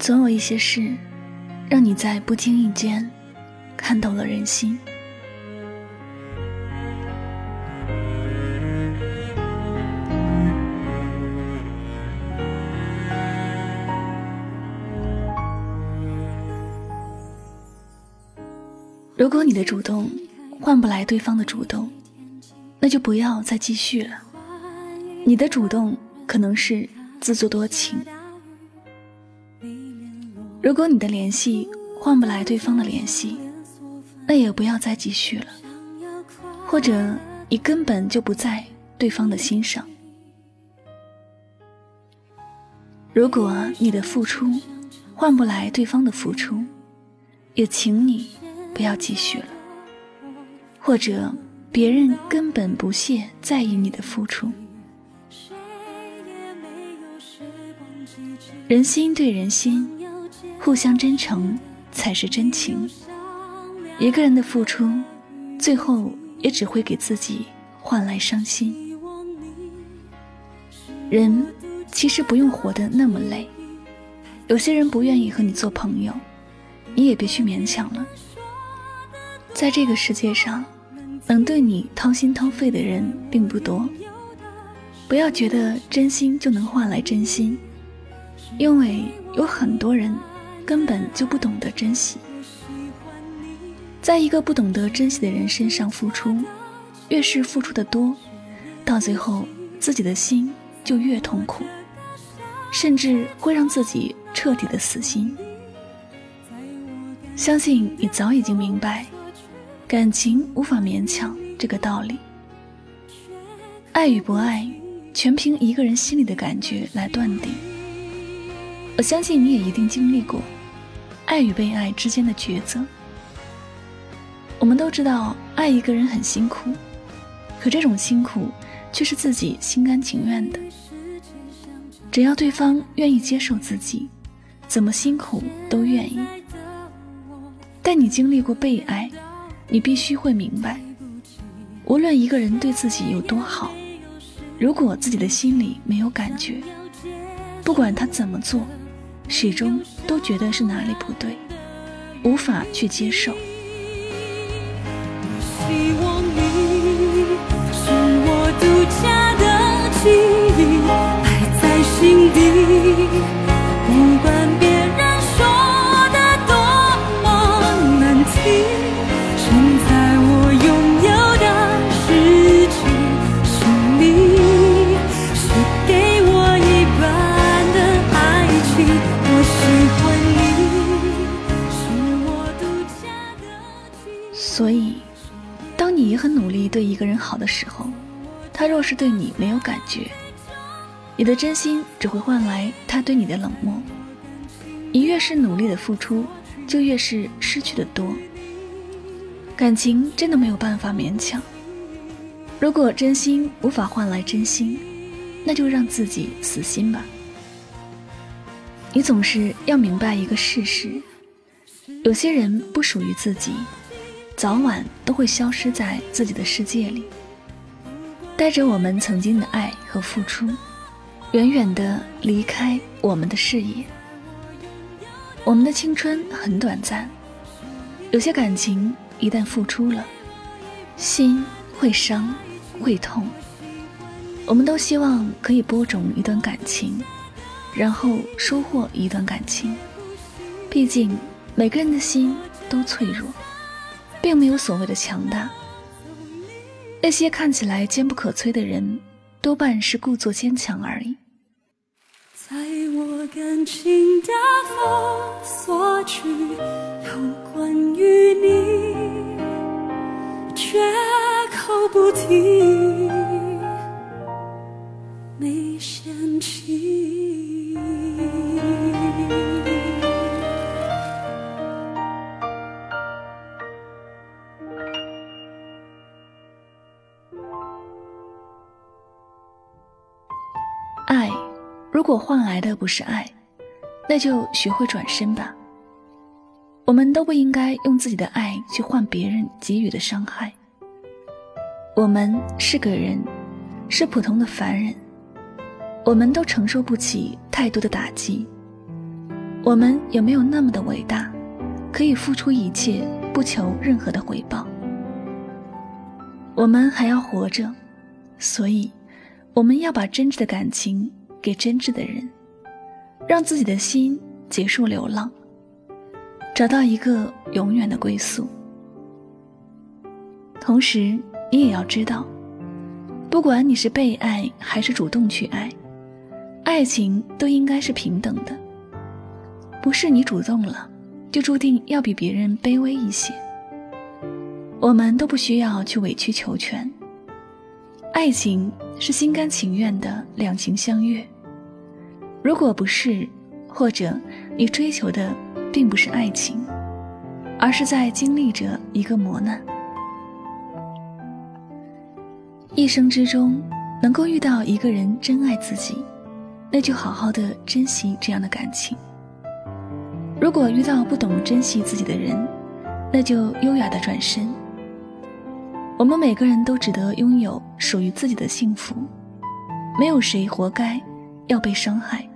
总有一些事，让你在不经意间看透了人心。如果你的主动换不来对方的主动，那就不要再继续了。你的主动可能是自作多情。如果你的联系换不来对方的联系，那也不要再继续了。或者你根本就不在对方的心上。如果你的付出换不来对方的付出，也请你不要继续了。或者别人根本不屑在意你的付出。人心对人心，互相真诚才是真情。一个人的付出，最后也只会给自己换来伤心。人其实不用活得那么累。有些人不愿意和你做朋友，你也别去勉强了。在这个世界上，能对你掏心掏肺的人并不多。不要觉得真心就能换来真心。因为有很多人根本就不懂得珍惜，在一个不懂得珍惜的人身上付出，越是付出的多，到最后自己的心就越痛苦，甚至会让自己彻底的死心。相信你早已经明白，感情无法勉强这个道理。爱与不爱，全凭一个人心里的感觉来断定。我相信你也一定经历过爱与被爱之间的抉择。我们都知道爱一个人很辛苦，可这种辛苦却是自己心甘情愿的。只要对方愿意接受自己，怎么辛苦都愿意。但你经历过被爱，你必须会明白，无论一个人对自己有多好，如果自己的心里没有感觉，不管他怎么做。始终都觉得是哪里不对，无法去接受。希望你时候，他若是对你没有感觉，你的真心只会换来他对你的冷漠。你越是努力的付出，就越是失去的多。感情真的没有办法勉强。如果真心无法换来真心，那就让自己死心吧。你总是要明白一个事实：有些人不属于自己。早晚都会消失在自己的世界里，带着我们曾经的爱和付出，远远的离开我们的视野。我们的青春很短暂，有些感情一旦付出了，心会伤，会痛。我们都希望可以播种一段感情，然后收获一段感情。毕竟每个人的心都脆弱。并没有所谓的强大。那些看起来坚不可摧的人，多半是故作坚强而已。在我感情的封锁区，有关于你，绝口不提，如果换来的不是爱，那就学会转身吧。我们都不应该用自己的爱去换别人给予的伤害。我们是个人，是普通的凡人，我们都承受不起太多的打击。我们也没有那么的伟大，可以付出一切，不求任何的回报？我们还要活着，所以我们要把真挚的感情给真挚的人，让自己的心结束流浪，找到一个永远的归宿。同时，你也要知道，不管你是被爱还是主动去爱，爱情都应该是平等的。不是你主动了，就注定要比别人卑微一些。我们都不需要去委曲求全。爱情是心甘情愿的两情相悦。如果不是，或者你追求的并不是爱情，而是在经历着一个磨难。一生之中，能够遇到一个人真爱自己，那就好好的珍惜这样的感情。如果遇到不懂珍惜自己的人，那就优雅的转身。我们每个人都值得拥有属于自己的幸福，没有谁活该要被伤害，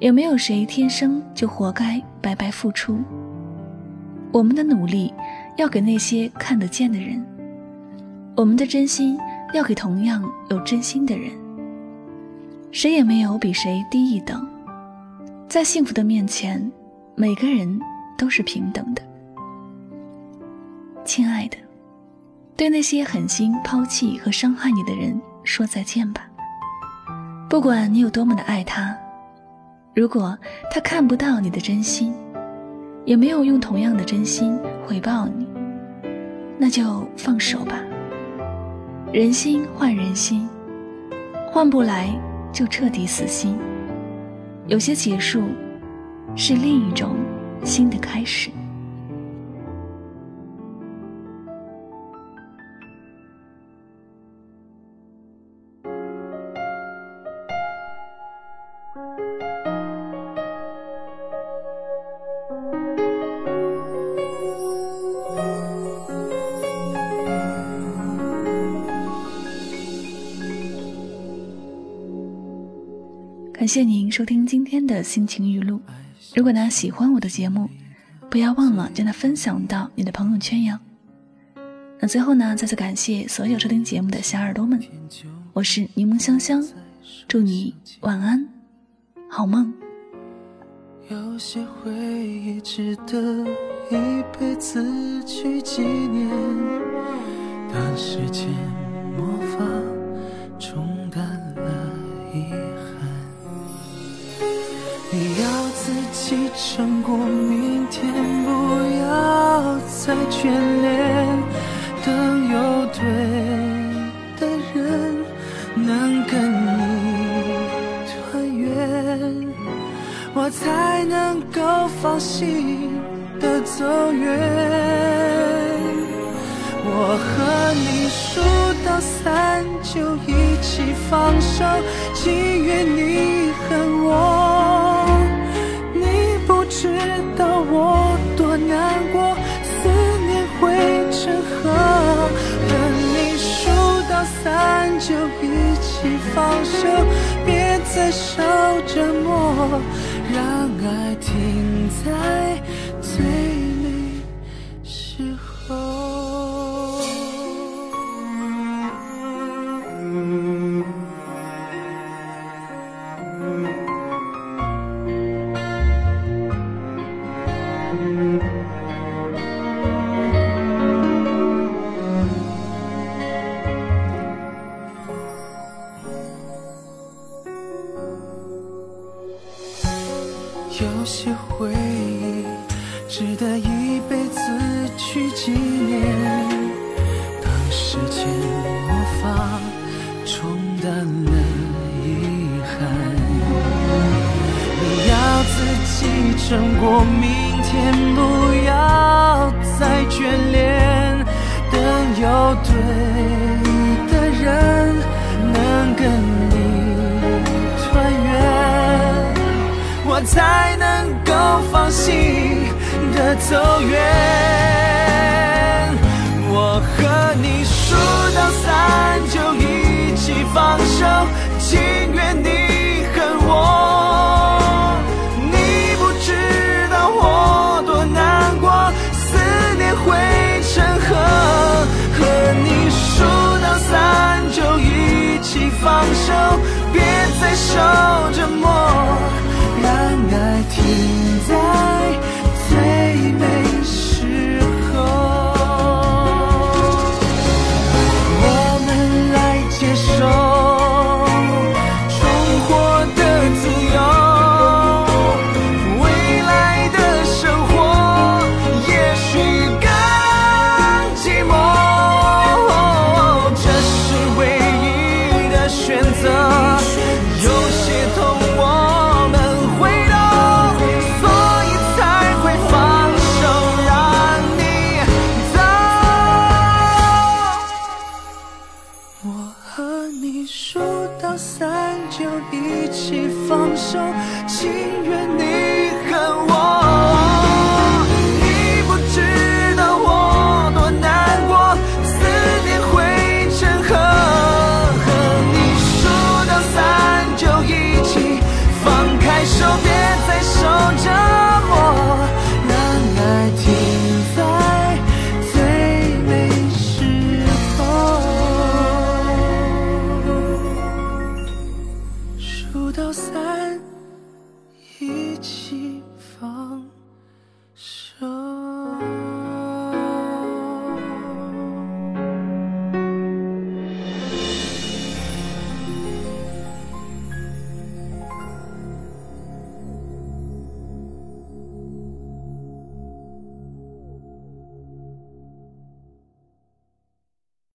也没有谁天生就活该白白付出。我们的努力要给那些看得见的人，我们的真心要给同样有真心的人。谁也没有比谁低一等，在幸福的面前。每个人都是平等的，亲爱的，对那些狠心抛弃和伤害你的人说再见吧。不管你有多么的爱他，如果他看不到你的真心，也没有用同样的真心回报你，那就放手吧。人心换人心，换不来就彻底死心。有些结束。是另一种新的开始。感谢您收听今天的心情语录。如果呢喜欢我的节目，不要忘了将它分享到你的朋友圈哟。那最后呢，再次感谢所有收听节目的小耳朵们，我是柠檬香香，祝你晚安，好梦。有些回忆值得一辈子去纪念，当时间魔法再眷恋。等有对的人能跟你团圆，我才能够放心的走远。我和你数到三就一起放手，情愿你恨我。你不知道我多难过，汇成河。和你数到三就一起放手，别再受折磨，让爱停在最些回忆值得一辈子去纪念。当时间魔法冲淡了遗憾。你要自己撑过明天不要再眷恋等有对才能够放心的走远我和你数到三就一起放手情愿你恨我你不知道我多难过思念汇成河和你数到三就一起放手别再受折磨